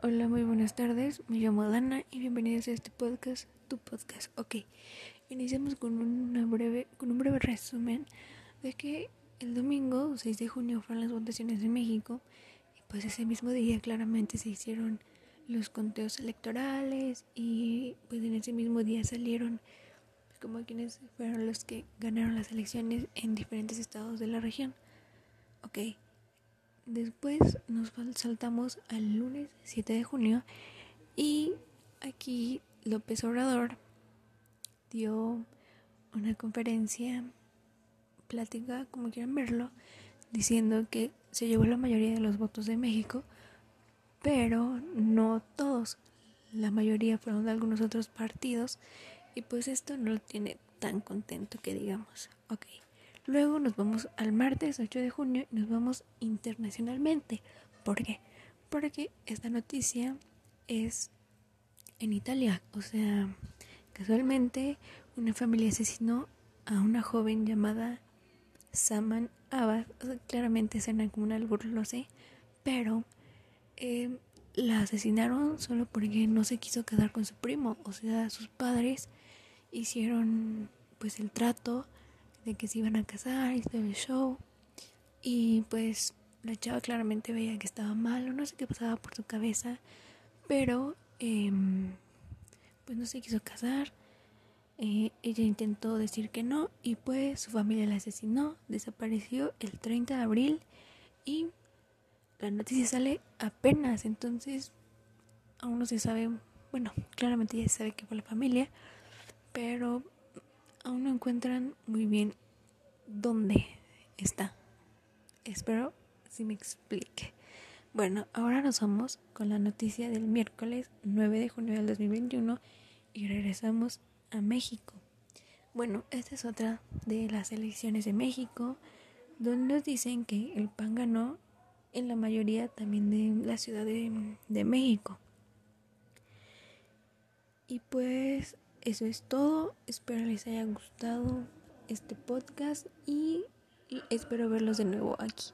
Hola, muy buenas tardes. Me llamo Dana y bienvenidos a este podcast, tu podcast. Ok, iniciamos con, una breve, con un breve resumen de que el domingo 6 de junio fueron las votaciones en México y pues ese mismo día claramente se hicieron los conteos electorales y pues en ese mismo día salieron como quienes fueron los que ganaron las elecciones en diferentes estados de la región. Ok. Después nos saltamos al lunes 7 de junio y aquí López Obrador dio una conferencia, plática, como quieran verlo, diciendo que se llevó la mayoría de los votos de México, pero no todos. La mayoría fueron de algunos otros partidos y pues esto no lo tiene tan contento que digamos. Ok. Luego nos vamos al martes 8 de junio y nos vamos internacionalmente. ¿Por qué? Porque esta noticia es en Italia. O sea, casualmente una familia asesinó a una joven llamada Saman Abad. claramente suena como un albur, lo sé. Pero eh, la asesinaron solo porque no se quiso quedar con su primo. O sea, sus padres hicieron pues el trato de que se iban a casar y todo el show. Y pues la chava claramente veía que estaba mal o no sé qué pasaba por su cabeza, pero em, pues no se quiso casar. Eh, ella intentó decir que no y pues su familia la asesinó, desapareció el 30 de abril y la noticia sale apenas, entonces aún no se sabe, bueno, claramente ya se sabe que fue la familia, pero aún no encuentran muy bien dónde está. Espero si me explique. Bueno, ahora nos vamos con la noticia del miércoles 9 de junio del 2021 y regresamos a México. Bueno, esta es otra de las elecciones de México, donde nos dicen que el PAN ganó en la mayoría también de la Ciudad de, de México. Y pues eso es todo. Espero les haya gustado este podcast y espero verlos de nuevo aquí.